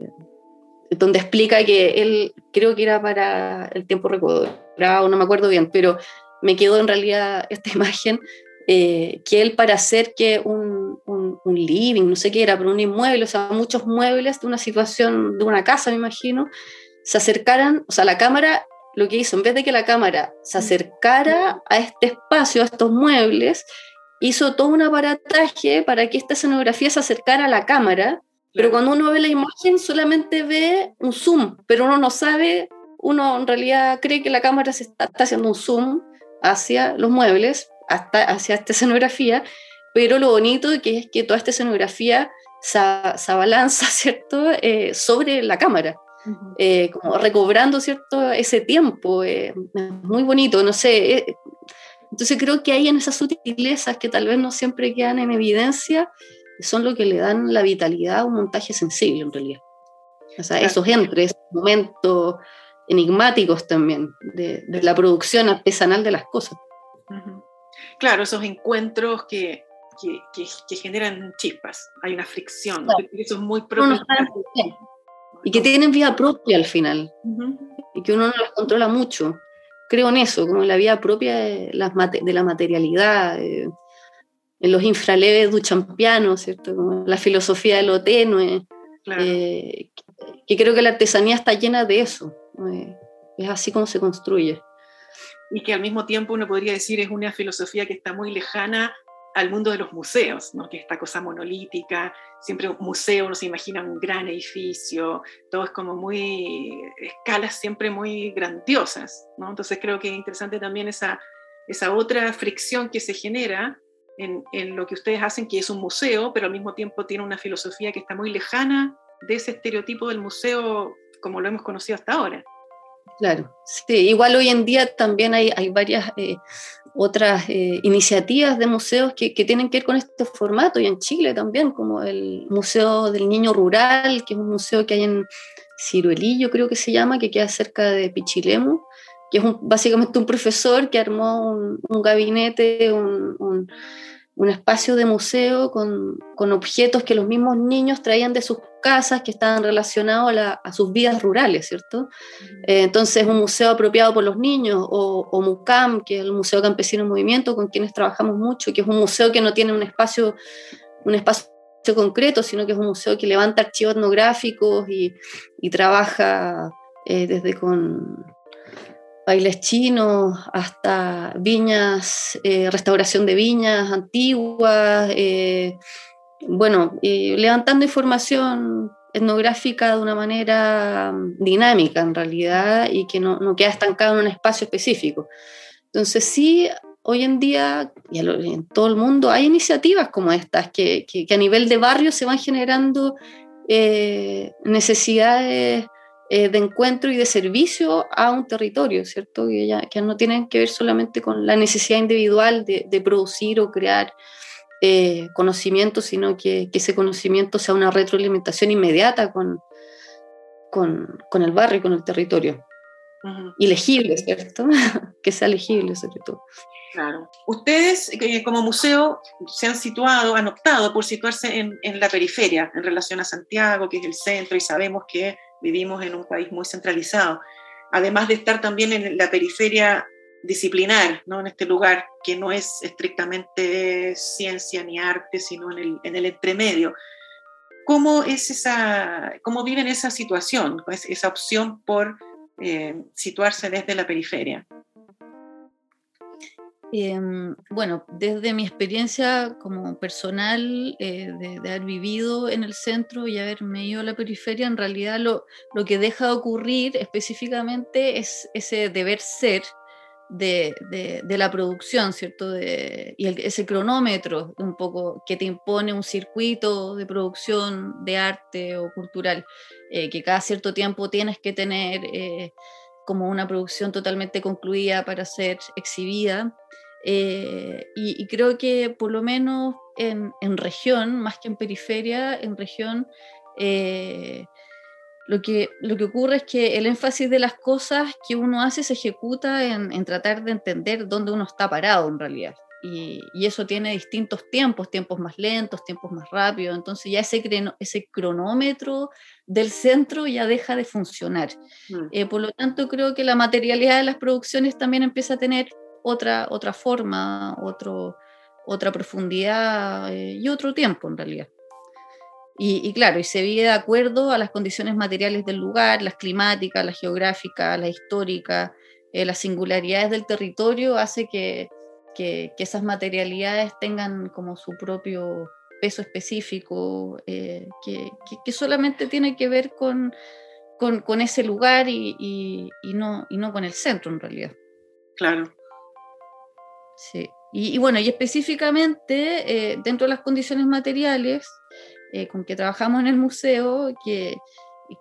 donde explica que él, creo que era para el tiempo recobrado, no me acuerdo bien, pero me quedó en realidad [laughs] esta imagen eh, que él para hacer que un, un, living, no sé qué era, pero un inmueble, o sea, muchos muebles de una situación, de una casa, me imagino, se acercaran, o sea, la cámara lo que hizo, en vez de que la cámara se acercara a este espacio, a estos muebles, hizo todo un aparataje para que esta escenografía se acercara a la cámara, pero cuando uno ve la imagen solamente ve un zoom, pero uno no sabe, uno en realidad cree que la cámara se está, está haciendo un zoom hacia los muebles, hasta hacia esta escenografía, pero lo bonito que es que toda esta escenografía se, se abalanza, [laughs] ¿cierto?, eh, sobre la cámara. Eh, como recobrando cierto ese tiempo eh, muy bonito no sé entonces creo que hay en esas sutilezas que tal vez no siempre quedan en evidencia son lo que le dan la vitalidad a un montaje sensible en realidad. O sea esos entres momentos enigmáticos también de, la producción artesanal de las cosas. Claro, esos encuentros que, que, generan chispas, hay una fricción, eso es muy propio. y que tienen vida propia al final, y que uno no las controla mucho. Creo en eso, como en la vida propia de, las de la materialidad, eh, en los infraleves duchampianos, ¿cierto? Como la filosofía de lo tenue, eh, que, creo que la artesanía está llena de eso. Eh, es así como se construye y que al mismo tiempo uno podría decir es una filosofía que está muy lejana al mundo de los museos, ¿no? que esta cosa monolítica, siempre un museo uno se imagina un gran edificio, todo es como muy, escalas siempre muy grandiosas, ¿no? entonces creo que es interesante también esa, esa otra fricción que se genera en, en, lo que ustedes hacen, que es un museo, pero al mismo tiempo tiene una filosofía que está muy lejana de ese estereotipo del museo como lo hemos conocido hasta ahora. Claro, sí, igual hoy en día también hay, hay varias eh, otras eh, iniciativas de museos que, que, tienen que ver con este formato y en Chile también, como el Museo del Niño Rural, que es un museo que hay en Ciruelillo, creo que se llama, que queda cerca de Pichilemu, que es básicamente un profesor que armó un, un gabinete, un, un un espacio de museo con, con, objetos que los mismos niños traían de sus casas que estaban relacionados a, sus vidas rurales, ¿cierto? Eh, entonces, un museo apropiado por los niños, o, o, MUCAM, que es el Museo Campesino en Movimiento, con quienes trabajamos mucho, que es un museo que no tiene un espacio, un espacio concreto, sino que es un museo que levanta archivos etnográficos y, y trabaja eh, desde con bailes chinos, hasta viñas, eh, restauración de viñas antiguas, eh, bueno, levantando información etnográfica de una manera mm, dinámica en realidad y que no, no queda estancado en un espacio específico. Entonces sí, hoy en día y en todo el mundo hay iniciativas como estas que, que, a nivel de barrio se van generando eh, necesidades eh, de encuentro y de servicio a un territorio, ¿cierto? Que, ya, que no tienen que ver solamente con la necesidad individual de, de producir o crear eh, conocimiento, sino que, que, ese conocimiento sea una retroalimentación inmediata con, con, con el barrio y con el territorio. Y legible, ¿cierto? [laughs] que sea legible sobre todo. Claro. Ustedes, eh, como museo, se han situado, han optado por situarse en, en, la periferia en relación a Santiago, que es el centro, y sabemos que vivimos en un país muy centralizado. Además de estar también en la periferia disciplinar, ¿no? en este lugar que no es estrictamente ciencia ni arte, sino en el, en el entremedio. ¿Cómo, es esa, ¿Cómo viven esa situación, esa opción por eh, situarse desde la periferia? Eh, bueno, desde mi experiencia como personal eh, de, haber vivido en el centro y haberme ido a la periferia, en realidad lo, que deja de ocurrir específicamente es ese deber ser de, la producción, ¿cierto? Y ese cronómetro un poco que te impone un circuito de producción de arte o cultural, eh, que cada cierto tiempo tienes que tener eh, como una producción totalmente concluida para ser exhibida. Eh, y, creo que por lo menos en, en, región, más que en periferia, en región, eh, lo, que, lo que ocurre es que el énfasis de las cosas que uno hace se ejecuta en, en tratar de entender dónde uno está parado en realidad. Y, y, eso tiene distintos tiempos, tiempos más lentos, tiempos más rápidos. Entonces ya ese, ese cronómetro del centro ya deja de funcionar. Mm. Eh, por lo tanto, creo que la materialidad de las producciones también empieza a tener otra, otra forma, otro, otra profundidad eh, y otro tiempo en realidad. Y, y, claro, y se vive de acuerdo a las condiciones materiales del lugar, las climáticas, las geográficas, las históricas, eh, las singularidades del territorio, hace que, que, que, esas materialidades tengan como su propio peso específico, eh, que, que, solamente tiene que ver con, con, con ese lugar y, y, y, no, y no con el centro en realidad. Claro. Sí. Y, y, bueno, y específicamente eh, dentro de las condiciones materiales eh, con que trabajamos en el museo, que,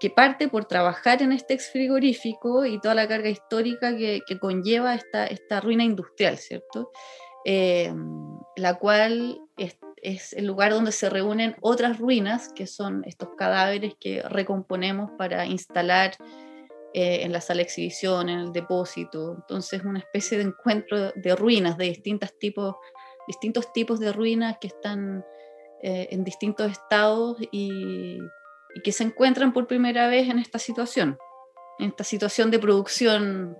que, parte por trabajar en este ex frigorífico y toda la carga histórica que, que conlleva esta, esta, ruina industrial, ¿cierto? Eh, la cual es, es, el lugar donde se reúnen otras ruinas, que son estos cadáveres que recomponemos para instalar eh, en la sala de exhibición, en el depósito. Entonces, una especie de encuentro de ruinas, de distintos tipos, distintos tipos de ruinas que están eh, en distintos estados y, y, que se encuentran por primera vez en esta situación, en esta situación de producción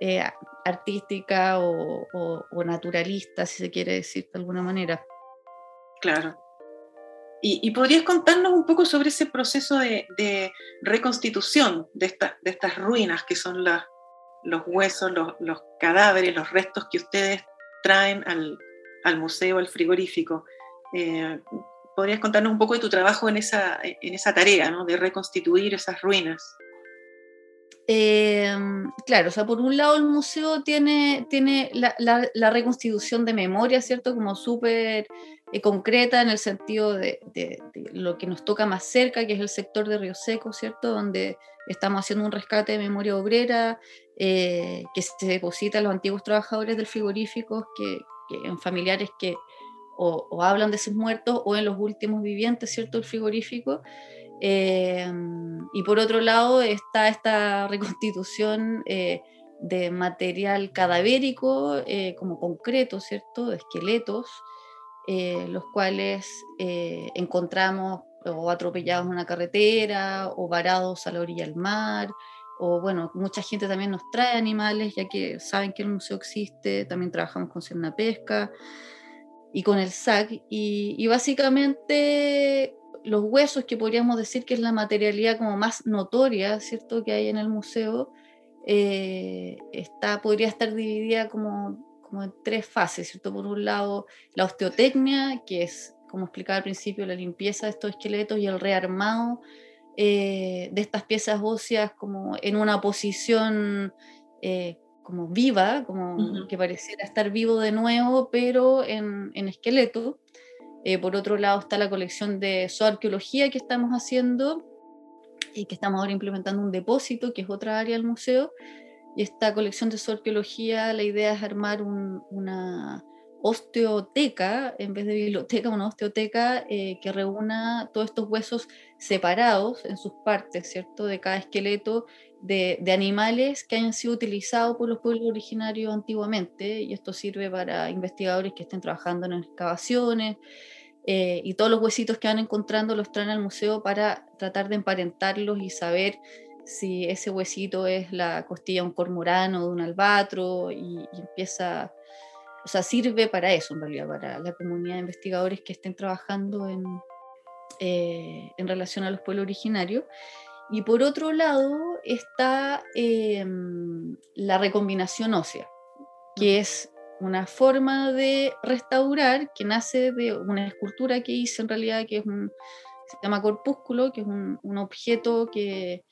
eh, artística o, naturalista, si se quiere decir de alguna manera. Claro. Y, podrías contarnos un poco sobre ese proceso de, reconstitución de, esta, de, estas ruinas que son los huesos, los, cadáveres, los restos que ustedes traen al, al museo, al frigorífico. Eh, ¿Podrías contarnos un poco de tu trabajo en esa, en esa tarea, ¿no? de reconstituir esas ruinas? Eh, claro, o sea, por un lado el museo tiene, tiene la, la, reconstitución de memoria, ¿cierto? Como súper eh, concreta en el sentido de, de, lo que nos toca más cerca, que es el sector de Río Seco, ¿cierto? Donde estamos haciendo un rescate de memoria obrera eh, que se deposita a los antiguos trabajadores del frigorífico, que en familiares que o, hablan de sus muertos o en los últimos vivientes, ¿cierto? El frigorífico. Eh, y por otro lado está esta reconstitución eh, de material cadavérico eh, como concreto, ¿cierto? De esqueletos, los cuales encontramos o atropellados en una carretera o varados a la orilla del mar. O bueno, mucha gente también nos trae animales, ya que saben que el museo existe, también trabajamos con Cerna Pesca y con el SAC. Y, básicamente los huesos, que podríamos decir que es la materialidad como más notoria, ¿cierto?, que hay en el museo, eh, está, podría estar dividida como, como en tres fases, ¿cierto? Por un lado, la osteotecnia, que es, como explicaba al principio, la limpieza de estos esqueletos y el rearmado de estas piezas óseas como en una posición como viva, como que pareciera estar vivo de nuevo, pero en, en esqueleto. por otro lado está la colección de zooarqueología que estamos haciendo y que estamos ahora implementando un depósito, que es otra área del museo. Y esta colección de zooarqueología, la idea es armar una osteoteca, en vez de biblioteca, una osteoteca eh, que reúna todos estos huesos separados en sus partes, ¿cierto? De cada esqueleto de, de, animales que hayan sido utilizados por los pueblos originarios antiguamente. Y esto sirve para investigadores que estén trabajando en excavaciones, eh, y todos los huesitos que van encontrando los traen al museo para tratar de emparentarlos y saber si ese huesito es la costilla de un cormorano de un albatro y, empieza, o sea, sirve para eso en realidad, para la comunidad de investigadores que estén trabajando en, eh, en relación a los pueblos originarios. Y por otro lado está em, la recombinación ósea, que es una forma de restaurar que nace de una escultura que hice en realidad, que es un, se llama corpúsculo, que es un, un objeto que,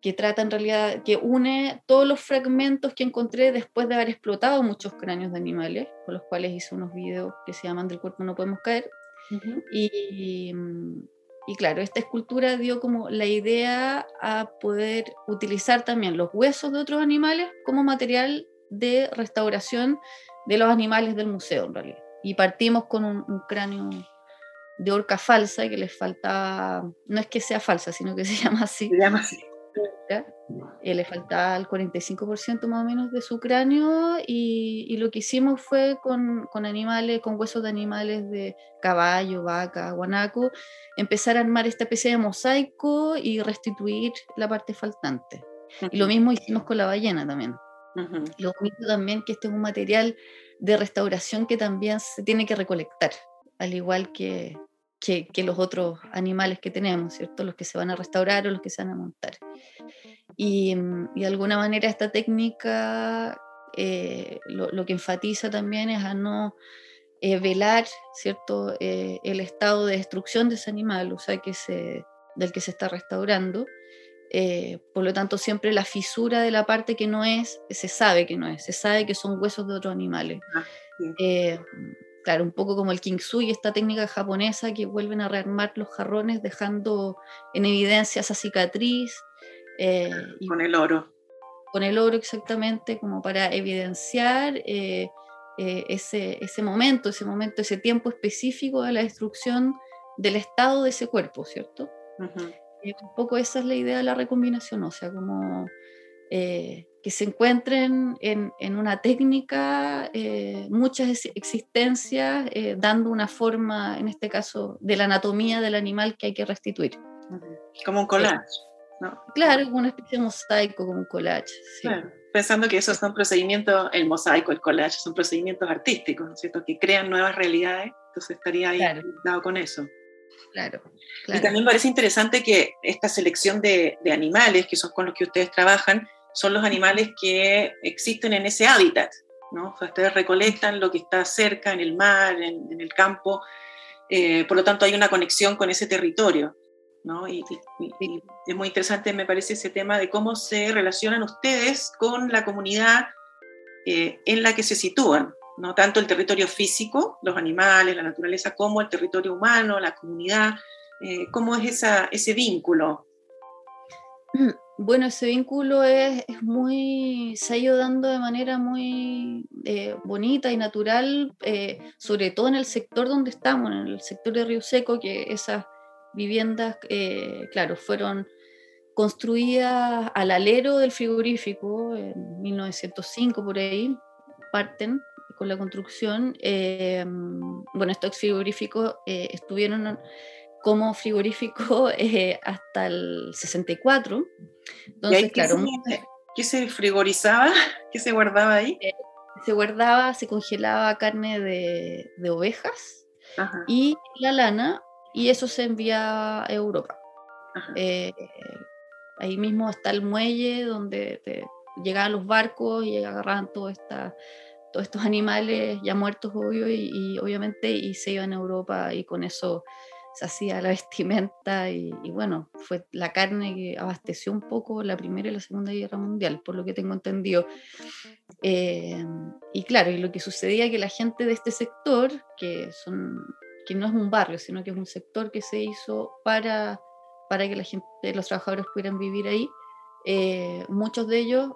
que trata en realidad, que une todos los fragmentos que encontré después de haber explotado muchos cráneos de animales, con los cuales hice unos videos que se llaman Del cuerpo no podemos caer. y, y, claro, esta escultura dio como la idea a poder utilizar también los huesos de otros animales como material de restauración de los animales del museo, en realidad. Y partimos con un, cráneo de orca falsa que les faltaba, no es que sea falsa, sino que se [laughs] llama así. Se llama así. Eh, le faltaba el 45% más o menos de su cráneo y, y lo que hicimos fue con, con, animales, con huesos de animales de caballo, vaca, guanaco, empezar a armar esta especie de mosaico y restituir la parte faltante. Y lo mismo hicimos con la ballena también. Lo único también que este es un material de restauración que también se tiene que recolectar, al igual que, que, los otros animales que tenemos, ¿cierto? Los que se van a restaurar o los que se van a montar. Y, mm, de alguna manera esta técnica eh, lo, que enfatiza también es a no eh, velar, ¿cierto? Eh, el estado de destrucción de ese animal, o sea, que se, del que se está restaurando, eh, por lo tanto, siempre la fisura de la parte que no es, se sabe que no es, se sabe que son huesos de otros animales. Ah, eh, claro, un poco como el kingsui, esta técnica japonesa que vuelven a rearmar los jarrones dejando en evidencia esa cicatriz. Eh, con el oro. Con el oro exactamente, como para evidenciar ese, ese momento, ese momento, ese tiempo específico de la destrucción del estado de ese cuerpo, ¿cierto? un poco esa es la idea de la recombinación, o sea, como eh, que se encuentren en, en una técnica eh, muchas existencias, eh, dando una forma, en este caso, de la anatomía del animal que hay que restituir. Como un collage. ¿no? Claro, como una especie de mosaico, como un collage. Pensando que esos son procedimientos, el mosaico, el collage, son procedimientos artísticos, ¿no es cierto? Que crean nuevas realidades, entonces estaría ahí dado con eso. Claro, Y también parece interesante que esta selección de, animales, que son con los que ustedes trabajan, son los animales que existen en ese hábitat, ¿no? ustedes recolectan lo que está cerca, en el mar, en, el campo, eh, por lo tanto hay una conexión con ese territorio. ¿no? Y, es muy interesante, me parece, ese tema de cómo se relacionan ustedes con la comunidad eh, en la que se sitúan. ¿no? tanto el territorio físico, los animales, la naturaleza, como el territorio humano, la comunidad. Eh, ¿Cómo es ese vínculo? [clears throat] Bueno, ese vínculo es, muy, se ha ido dando de manera muy eh, bonita y natural, eh, sobre todo en el sector donde estamos, en el sector de Río Seco, que esas viviendas, claro, fueron construidas al alero del frigorífico en 1905 por ahí, parten con la construcción, eh, bueno, estos frigoríficos eh, estuvieron como frigorífico [laughs] eh, hasta el 64. Entonces, claro. ¿Qué se frigorizaba? [laughs] ¿Qué se guardaba ahí? se guardaba, se congelaba carne de, ovejas y la lana, y eso se envía a Europa. ahí mismo está el muelle donde llegaban los barcos y agarraban toda esta todos estos animales ya muertos, obvio, y, obviamente y se iban a Europa y con eso hacía la vestimenta y, bueno, fue la carne que abasteció un poco la Primera y la Segunda Guerra Mundial, por lo que tengo entendido. Eh, y claro, y lo que sucedía es que la gente de este sector, que, son, que no es un barrio, sino que es un sector que se hizo para, para que la gente, los trabajadores pudieran vivir ahí, eh, muchos de ellos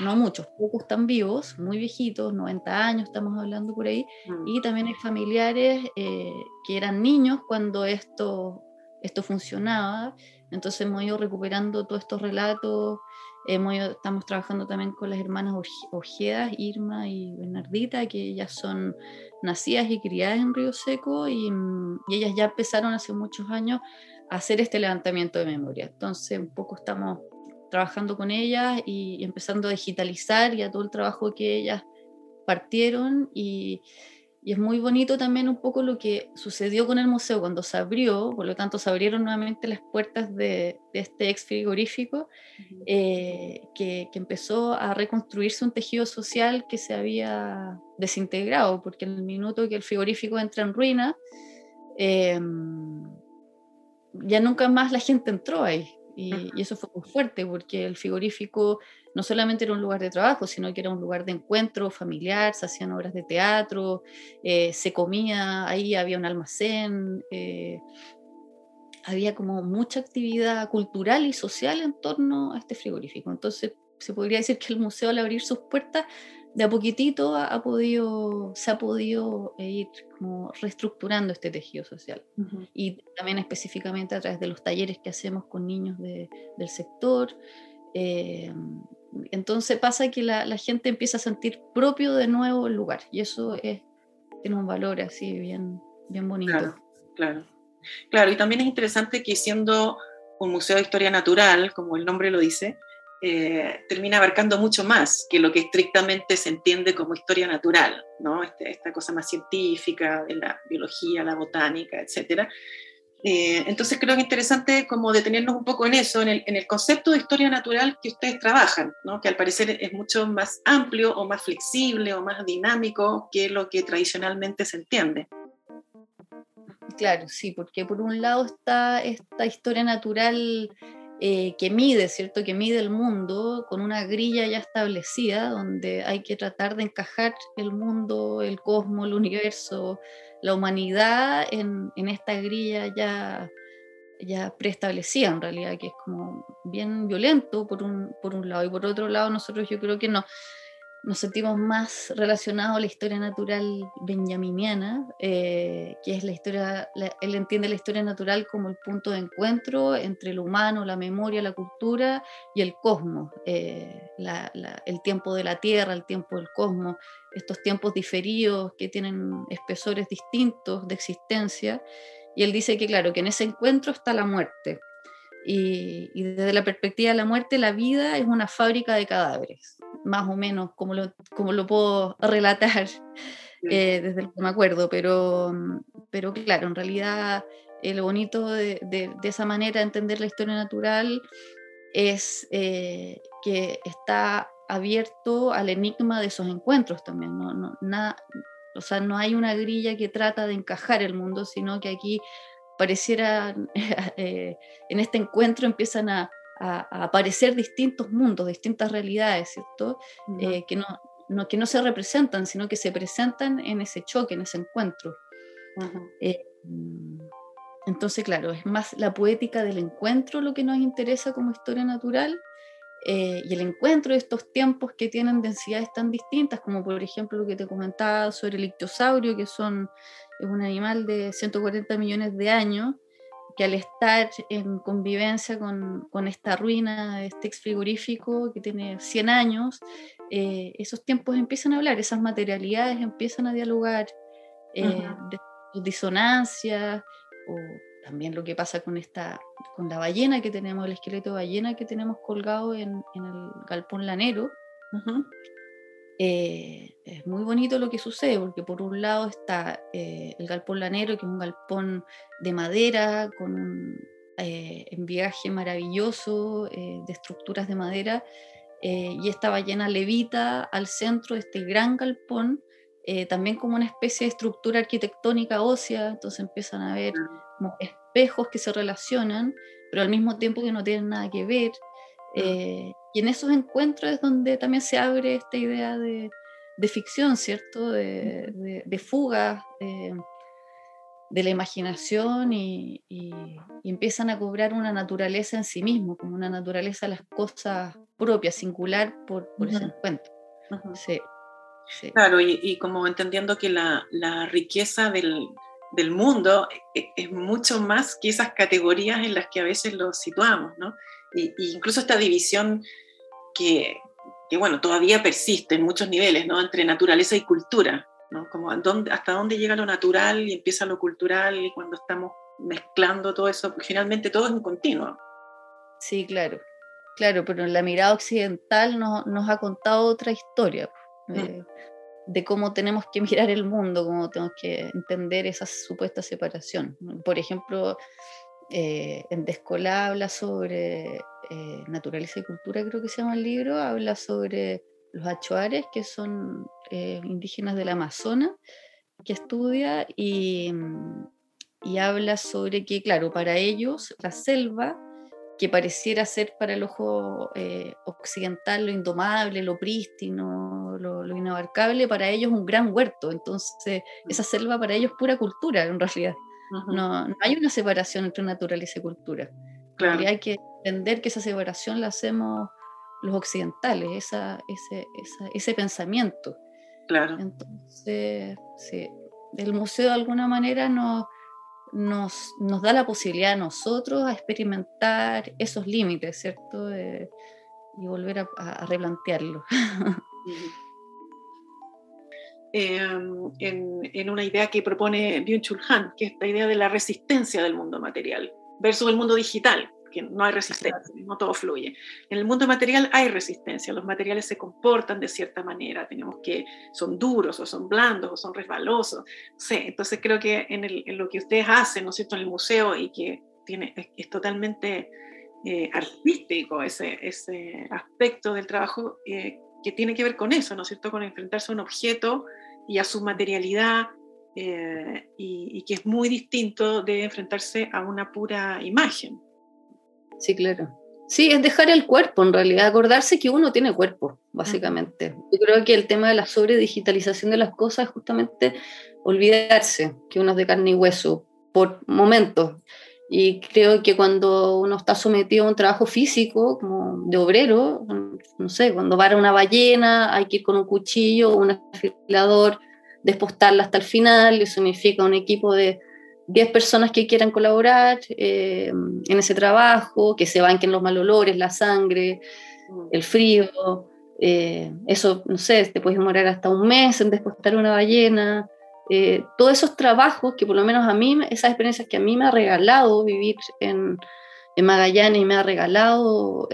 no muchos, pocos están vivos, muy viejitos, 90 años estamos hablando por ahí, mm. y también hay familiares eh, que eran niños cuando esto, esto funcionaba, entonces hemos ido recuperando todos estos relatos, hemos estamos trabajando también con las hermanas Ojedas, Irma y Bernardita, que ellas son nacidas y criadas en Río Seco y, y ellas ya empezaron hace muchos años a hacer este levantamiento de memoria, entonces un poco estamos trabajando con ellas y, empezando a digitalizar ya todo el trabajo que ellas partieron. Y, y, es muy bonito también un poco lo que sucedió con el museo cuando se abrió, por lo tanto se abrieron nuevamente las puertas de, este ex frigorífico eh, que, que, empezó a reconstruirse un tejido social que se había desintegrado, porque en el minuto que el frigorífico entra en ruina, em, ya nunca más la gente entró ahí. Y, eso fue muy fuerte porque el frigorífico no solamente era un lugar de trabajo, sino que era un lugar de encuentro familiar, se hacían obras de teatro, eh, se comía, ahí había un almacén, eh, había como mucha actividad cultural y social en torno a este frigorífico. Entonces se podría decir que el museo al abrir sus puertas de a poquitito ha, podido, se ha podido eh, ir como reestructurando este tejido social. Y también específicamente a través de los talleres que hacemos con niños de, del sector. Eh, entonces pasa que la, la, gente empieza a sentir propio de nuevo el lugar y eso es, tiene un valor así bien, bien bonito. Claro, claro. Claro, y también es interesante que siendo un museo de historia natural, como el nombre lo dice, eh, termina abarcando mucho más que lo que estrictamente se entiende como historia natural, ¿no? Este, esta cosa más científica de la biología, la botánica, etc. Eh, entonces creo que es interesante como detenernos un poco en eso, en el, concepto de historia natural que ustedes trabajan, ¿no? que al parecer es mucho más amplio o más flexible o más dinámico que lo que tradicionalmente se entiende. Claro, sí, porque por un lado está esta historia natural eh, que mide, ¿cierto? Que mide el mundo con una grilla ya establecida, donde hay que tratar de encajar el mundo, el cosmos, el universo, la humanidad en, en esta grilla ya, ya preestablecida en realidad, que es como bien violento por un, por un lado. Y por otro lado, nosotros yo creo que no, nos sentimos más relacionados a la historia natural benjaminiana, eh, que es la historia, él entiende la historia natural como el punto de encuentro entre lo humano, la memoria, la cultura y el cosmos, eh, el tiempo de la Tierra, el tiempo del cosmos, estos tiempos diferidos que tienen espesores distintos de existencia. Y él dice que, claro, que en ese encuentro está la muerte. Y desde la perspectiva de la muerte, la vida es una fábrica de cadáveres más o menos como lo, como lo puedo [laughs] relatar eh, desde lo que me acuerdo, pero, pero claro, en realidad eh, lo bonito de, de, esa manera de entender la historia natural es eh, que está abierto al enigma de esos encuentros también, no, no, nada, o sea, no hay una grilla que trata de encajar el mundo, sino que aquí pareciera, [laughs] en este encuentro empiezan a, a, aparecer distintos mundos, distintas realidades, ¿cierto? Eh, que, no, que no se representan, sino que se presentan en ese choque, en ese encuentro. Eh, entonces, claro, es más la poética del encuentro lo que nos interesa como historia natural eh, y el encuentro de estos tiempos que tienen densidades tan distintas, como por ejemplo lo que te comentaba sobre el ictiosaurio, que son, es un animal de 140 millones de años, que al estar en convivencia con, con esta ruina, este ex frigorífico que tiene 100 años, eh, esos tiempos empiezan a hablar, esas materialidades empiezan a dialogar, eh, disonancias, o también lo que pasa con, esta, con la ballena que tenemos, el esqueleto de ballena que tenemos colgado en, en el galpón lanero. Eh, es muy bonito lo que sucede, porque por un lado está eh, el galpón lanero, que es un galpón de madera, con un eh, enviaje maravilloso de estructuras de madera, y esta ballena levita al centro de este gran galpón, también como una especie de estructura arquitectónica ósea, entonces empiezan a ver como espejos que se relacionan, pero al mismo tiempo que no tienen nada que ver. Eh, y en esos encuentros es donde también se abre esta idea de, de ficción, ¿cierto? De, de, de fuga, de la imaginación y, y, empiezan a cobrar una naturaleza en sí mismo, como una naturaleza de las cosas propias, singular por, por ese encuentro. sí, sí. Claro, y, y, como entendiendo que la, la riqueza del, del mundo es, e, es, mucho más que esas categorías en las que a veces lo situamos, ¿no? Incluso esta división que, que, bueno, todavía persiste en muchos niveles, ¿no? Entre naturaleza y cultura, ¿no? Como dónde, hasta dónde llega lo natural y empieza lo cultural y cuando estamos mezclando todo eso, finalmente todo es un continuo. Sí, claro, claro, pero la mirada occidental no, nos ha contado otra historia mm. eh, de cómo tenemos que mirar el mundo, cómo tenemos que entender esa supuesta separación. Por ejemplo, eh, en Descolá habla sobre eh, naturaleza y cultura, creo que se llama el libro, habla sobre los achuares, que son eh, indígenas del Amazonas, que estudia y, y, habla sobre que, claro, para ellos la selva, que pareciera ser para el ojo eh, occidental lo indomable, lo prístino, lo, lo, inabarcable, para ellos es un gran huerto. Entonces, mm. esa selva para ellos es pura cultura, en realidad. No, no, hay una separación entre naturaleza y cultura. Claro. hay que entender que esa separación la hacemos los occidentales, esa, ese, esa, ese pensamiento. Claro. Entonces, sí, el museo de alguna manera nos, nos, nos da la posibilidad a nosotros a experimentar esos límites, ¿cierto? y volver a, a replantearlo. [laughs] Em, en, en, una idea que propone Byung-Chul Han, que es esta idea de la resistencia del mundo material versus el mundo digital que no hay resistencia, no todo fluye. En el mundo material hay resistencia, los materiales se comportan de cierta manera, tenemos que son duros o son blandos o son resbalosos, sí, entonces creo que en, el, en, lo que ustedes hacen, ¿no es cierto?, en el museo y que tiene, es, es totalmente eh, artístico ese, ese aspecto del trabajo eh, que tiene que ver con eso, ¿no es cierto?, con enfrentarse a un objeto y a su materialidad eh, y, y, que es muy distinto de enfrentarse a una pura imagen. Sí, claro. Sí, es dejar el cuerpo, en realidad, acordarse que uno tiene cuerpo, básicamente. Yo creo que el tema de la sobredigitalización de las cosas es justamente olvidarse que uno es de carne y hueso por momentos. Y creo que cuando uno está sometido a un trabajo físico, como de obrero, no sé, cuando va a una ballena, hay que ir con un cuchillo, un afilador, despostarla hasta el final, eso significa un equipo de 10 personas que quieran colaborar eh, en ese trabajo, que se banquen los mal olores, la sangre, mm. el frío. Eh, eso, no sé, te puedes demorar hasta un mes en despostar una ballena. Eh, todos esos trabajos que por lo menos a mí, esas experiencias que a mí me ha regalado vivir en, en Magallanes y me ha regalado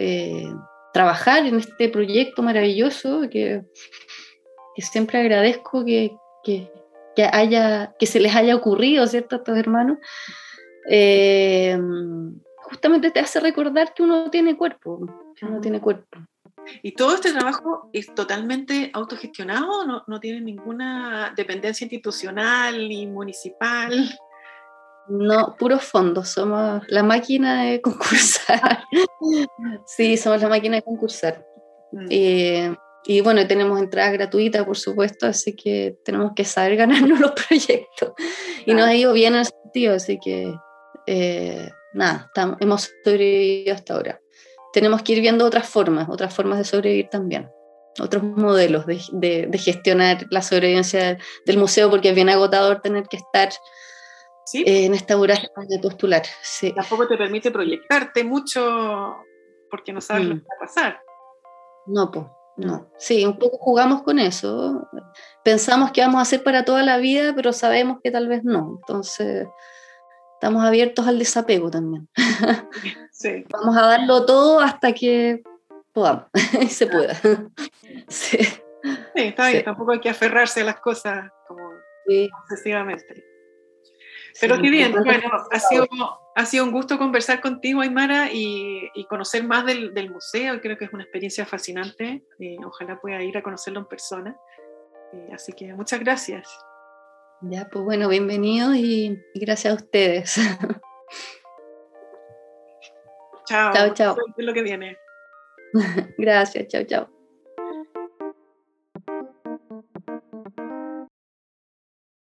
trabajar en este proyecto maravilloso que, que siempre agradezco que, que, que, haya, que se les haya ocurrido, ¿cierto?, a estos hermanos, eh, justamente te hace recordar que uno tiene cuerpo, que uno tiene cuerpo. ¿Y todo este trabajo es totalmente autogestionado? ¿No, no tiene ninguna dependencia institucional ni municipal? No, puros fondos, somos la máquina de [laughs] concursar. sí, somos la máquina de concursar. Mm. Eh, y bueno, tenemos entradas gratuitas, por supuesto, así que tenemos que saber [laughs] ganarnos los proyectos. Y nos ha ido bien en ese sentido, así que eh, nada, estamos, hemos sobrevivido hasta ahora. Tenemos que ir viendo otras formas, otras formas de sobrevivir también, otros modelos de, de, de gestionar la sobrevivencia del museo, porque es bien agotador tener que estar ¿Sí? eh, en esta vorágine de postular. Sí. Tampoco te permite proyectarte mucho porque no sabes mm. lo que va a pasar. No, pues. No, sí, un poco jugamos con eso. Pensamos que vamos a hacer para toda la vida, pero sabemos que tal vez no. Entonces, estamos abiertos al desapego también. [laughs] Sí. Vamos a darlo todo hasta que podamos y [laughs] se pueda. [laughs] Sí. sí está bien, tampoco hay que aferrarse a las cosas como sí. Pero qué bien, bueno, ha sido, ha sido un gusto conversar contigo, Aymara, y, y conocer más del, del, museo. Creo que es una experiencia fascinante. Eh, ojalá pueda ir a conocerlo en persona. Eh, así que muchas gracias. Ya, pues bueno, bienvenidos y, y gracias a ustedes. [laughs] Chao. Chao, chao. Lo que viene. [laughs] Gracias, chao, chao.